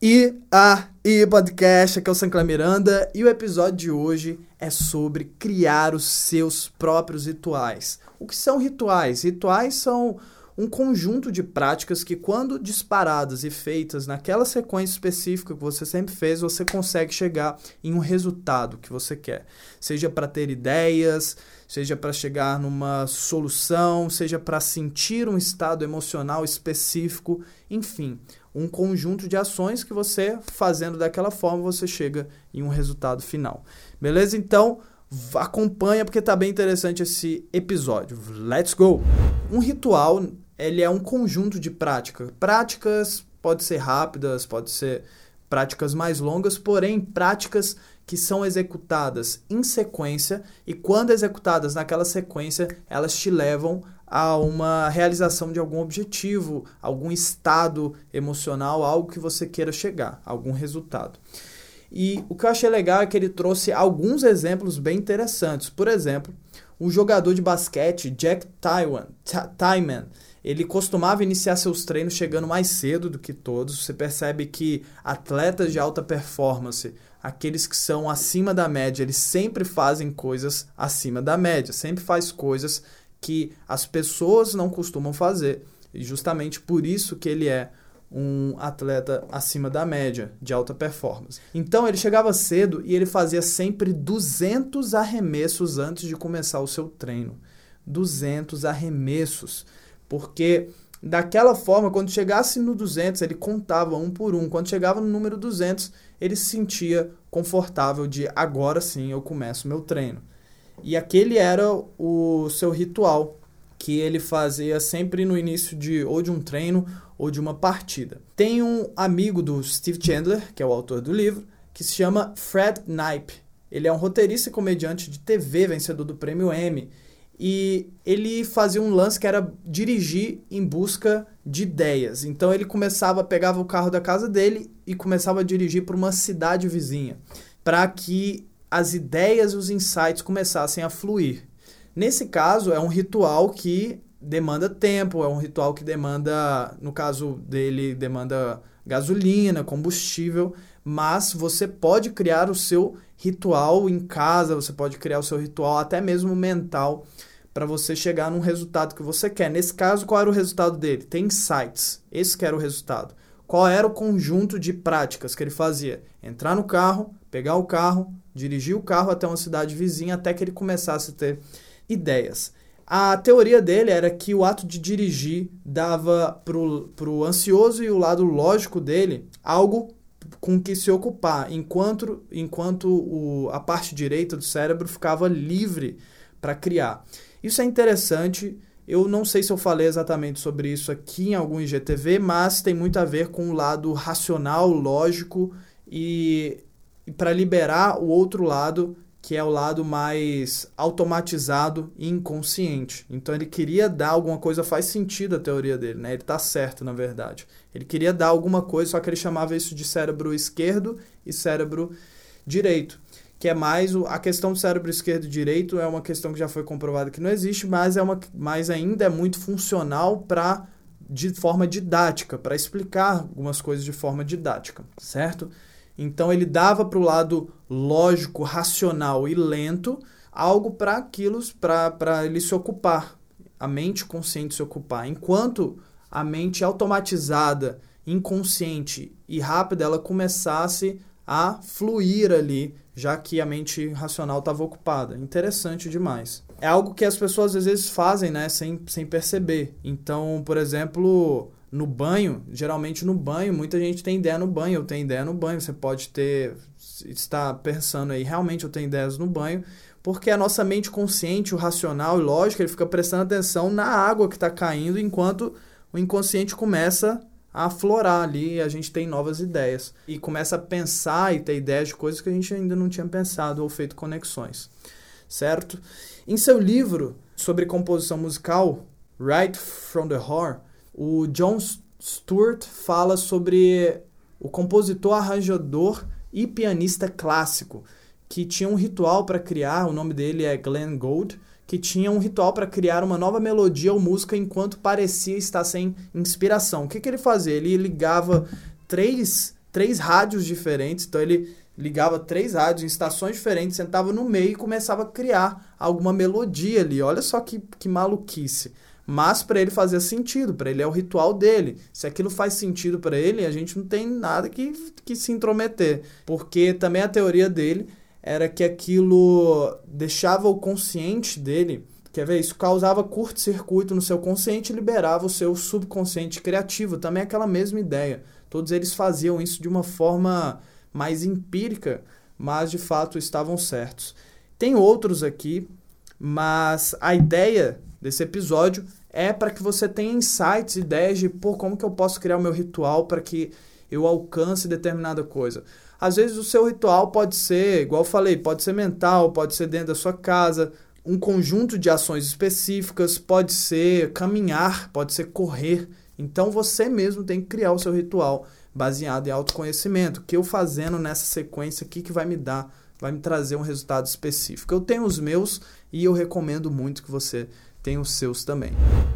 E a e podcast, aqui é o Sancler Miranda e o episódio de hoje é sobre criar os seus próprios rituais. O que são rituais? Rituais são um conjunto de práticas que, quando disparadas e feitas naquela sequência específica que você sempre fez, você consegue chegar em um resultado que você quer. Seja para ter ideias, seja para chegar numa solução, seja para sentir um estado emocional específico, enfim, um conjunto de ações que você, fazendo daquela forma, você chega em um resultado final. Beleza? Então, acompanha porque tá bem interessante esse episódio. Let's go! Um ritual, ele é um conjunto de práticas. Práticas pode ser rápidas, pode ser práticas mais longas, porém práticas que são executadas em sequência e quando executadas naquela sequência, elas te levam a uma realização de algum objetivo, algum estado emocional, algo que você queira chegar, algum resultado. E o que eu achei legal é que ele trouxe alguns exemplos bem interessantes. Por exemplo, um jogador de basquete, Jack Tyman, ele costumava iniciar seus treinos chegando mais cedo do que todos. Você percebe que atletas de alta performance, aqueles que são acima da média, eles sempre fazem coisas acima da média, sempre faz coisas que as pessoas não costumam fazer. E justamente por isso que ele é um atleta acima da média, de alta performance. Então ele chegava cedo e ele fazia sempre 200 arremessos antes de começar o seu treino. 200 arremessos. Porque daquela forma, quando chegasse no 200, ele contava um por um. Quando chegava no número 200, ele se sentia confortável de agora sim eu começo meu treino. E aquele era o seu ritual que ele fazia sempre no início de ou de um treino ou de uma partida. Tem um amigo do Steve Chandler, que é o autor do livro, que se chama Fred Knipe. Ele é um roteirista e comediante de TV, vencedor do prêmio Emmy. E ele fazia um lance que era dirigir em busca de ideias. Então ele começava, pegava o carro da casa dele e começava a dirigir para uma cidade vizinha, para que as ideias e os insights começassem a fluir. Nesse caso, é um ritual que demanda tempo, é um ritual que demanda, no caso dele, demanda gasolina, combustível, mas você pode criar o seu ritual em casa, você pode criar o seu ritual até mesmo mental para você chegar num resultado que você quer. Nesse caso, qual era o resultado dele? Tem insights. Esse que era o resultado. Qual era o conjunto de práticas que ele fazia? Entrar no carro, pegar o carro, dirigir o carro até uma cidade vizinha até que ele começasse a ter ideias. A teoria dele era que o ato de dirigir dava para o ansioso e o lado lógico dele algo com que se ocupar, enquanto, enquanto o, a parte direita do cérebro ficava livre para criar. Isso é interessante. Eu não sei se eu falei exatamente sobre isso aqui em algum IGTV, mas tem muito a ver com o lado racional, lógico e e para liberar o outro lado, que é o lado mais automatizado e inconsciente. Então ele queria dar alguma coisa, faz sentido a teoria dele, né? Ele está certo, na verdade. Ele queria dar alguma coisa, só que ele chamava isso de cérebro esquerdo e cérebro direito. Que é mais o, a questão do cérebro esquerdo e direito é uma questão que já foi comprovada que não existe, mas é uma mas ainda é muito funcional para de forma didática, para explicar algumas coisas de forma didática, certo? Então ele dava para o lado lógico, racional e lento algo para aquilo, para ele se ocupar, a mente consciente se ocupar. Enquanto a mente automatizada, inconsciente e rápida, ela começasse a fluir ali, já que a mente racional estava ocupada. Interessante demais. É algo que as pessoas às vezes fazem, né, sem, sem perceber. Então, por exemplo, no banho, geralmente no banho, muita gente tem ideia no banho, eu tenho ideia no banho, você pode ter, estar pensando aí, realmente eu tenho ideias no banho, porque a nossa mente consciente, o racional e lógico, ele fica prestando atenção na água que está caindo, enquanto o inconsciente começa aflorar ali a gente tem novas ideias. E começa a pensar e ter ideias de coisas que a gente ainda não tinha pensado ou feito conexões. Certo? Em seu livro sobre composição musical, Right from the Heart, o John Stewart fala sobre o compositor, arranjador e pianista clássico, que tinha um ritual para criar, o nome dele é Glenn Gould, que tinha um ritual para criar uma nova melodia ou música enquanto parecia estar sem inspiração. O que, que ele fazia? Ele ligava três três rádios diferentes, então ele ligava três rádios em estações diferentes, sentava no meio e começava a criar alguma melodia ali. Olha só que, que maluquice. Mas para ele fazia sentido, para ele é o ritual dele. Se aquilo faz sentido para ele, a gente não tem nada que, que se intrometer. Porque também a teoria dele era que aquilo deixava o consciente dele. Quer ver? Isso causava curto-circuito no seu consciente e liberava o seu subconsciente criativo. Também é aquela mesma ideia. Todos eles faziam isso de uma forma mais empírica, mas de fato estavam certos. Tem outros aqui, mas a ideia desse episódio é para que você tenha insights, ideias de pô, como que eu posso criar o meu ritual para que eu alcance determinada coisa. Às vezes o seu ritual pode ser, igual eu falei, pode ser mental, pode ser dentro da sua casa, um conjunto de ações específicas, pode ser caminhar, pode ser correr. Então você mesmo tem que criar o seu ritual baseado em autoconhecimento, que eu fazendo nessa sequência aqui que vai me dar, vai me trazer um resultado específico. Eu tenho os meus e eu recomendo muito que você tenha os seus também.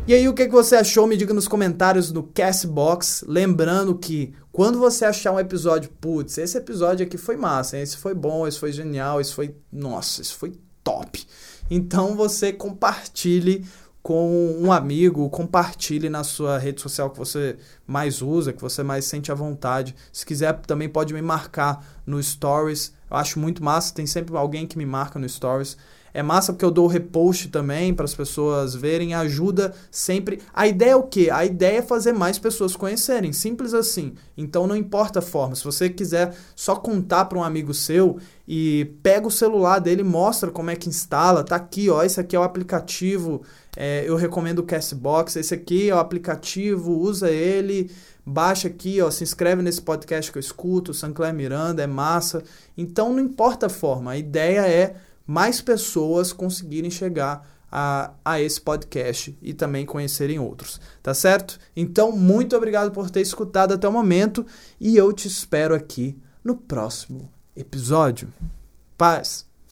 E aí, o que, que você achou? Me diga nos comentários no Castbox. Lembrando que quando você achar um episódio, putz, esse episódio aqui foi massa, esse foi bom, esse foi genial, esse foi, nossa, esse foi top. Então você compartilhe com um amigo, compartilhe na sua rede social que você mais usa, que você mais sente à vontade. Se quiser, também pode me marcar no Stories. Eu acho muito massa, tem sempre alguém que me marca no Stories. É massa porque eu dou repost também para as pessoas verem, ajuda sempre. A ideia é o quê? A ideia é fazer mais pessoas conhecerem, simples assim. Então não importa a forma. Se você quiser só contar para um amigo seu e pega o celular dele, mostra como é que instala, tá aqui, ó, esse aqui é o aplicativo. É, eu recomendo o Castbox, esse aqui é o aplicativo, usa ele baixa aqui, ó, se inscreve nesse podcast que eu escuto, Sancler Miranda, é massa. Então não importa a forma, a ideia é mais pessoas conseguirem chegar a, a esse podcast e também conhecerem outros, tá certo? Então, muito obrigado por ter escutado até o momento e eu te espero aqui no próximo episódio. Paz!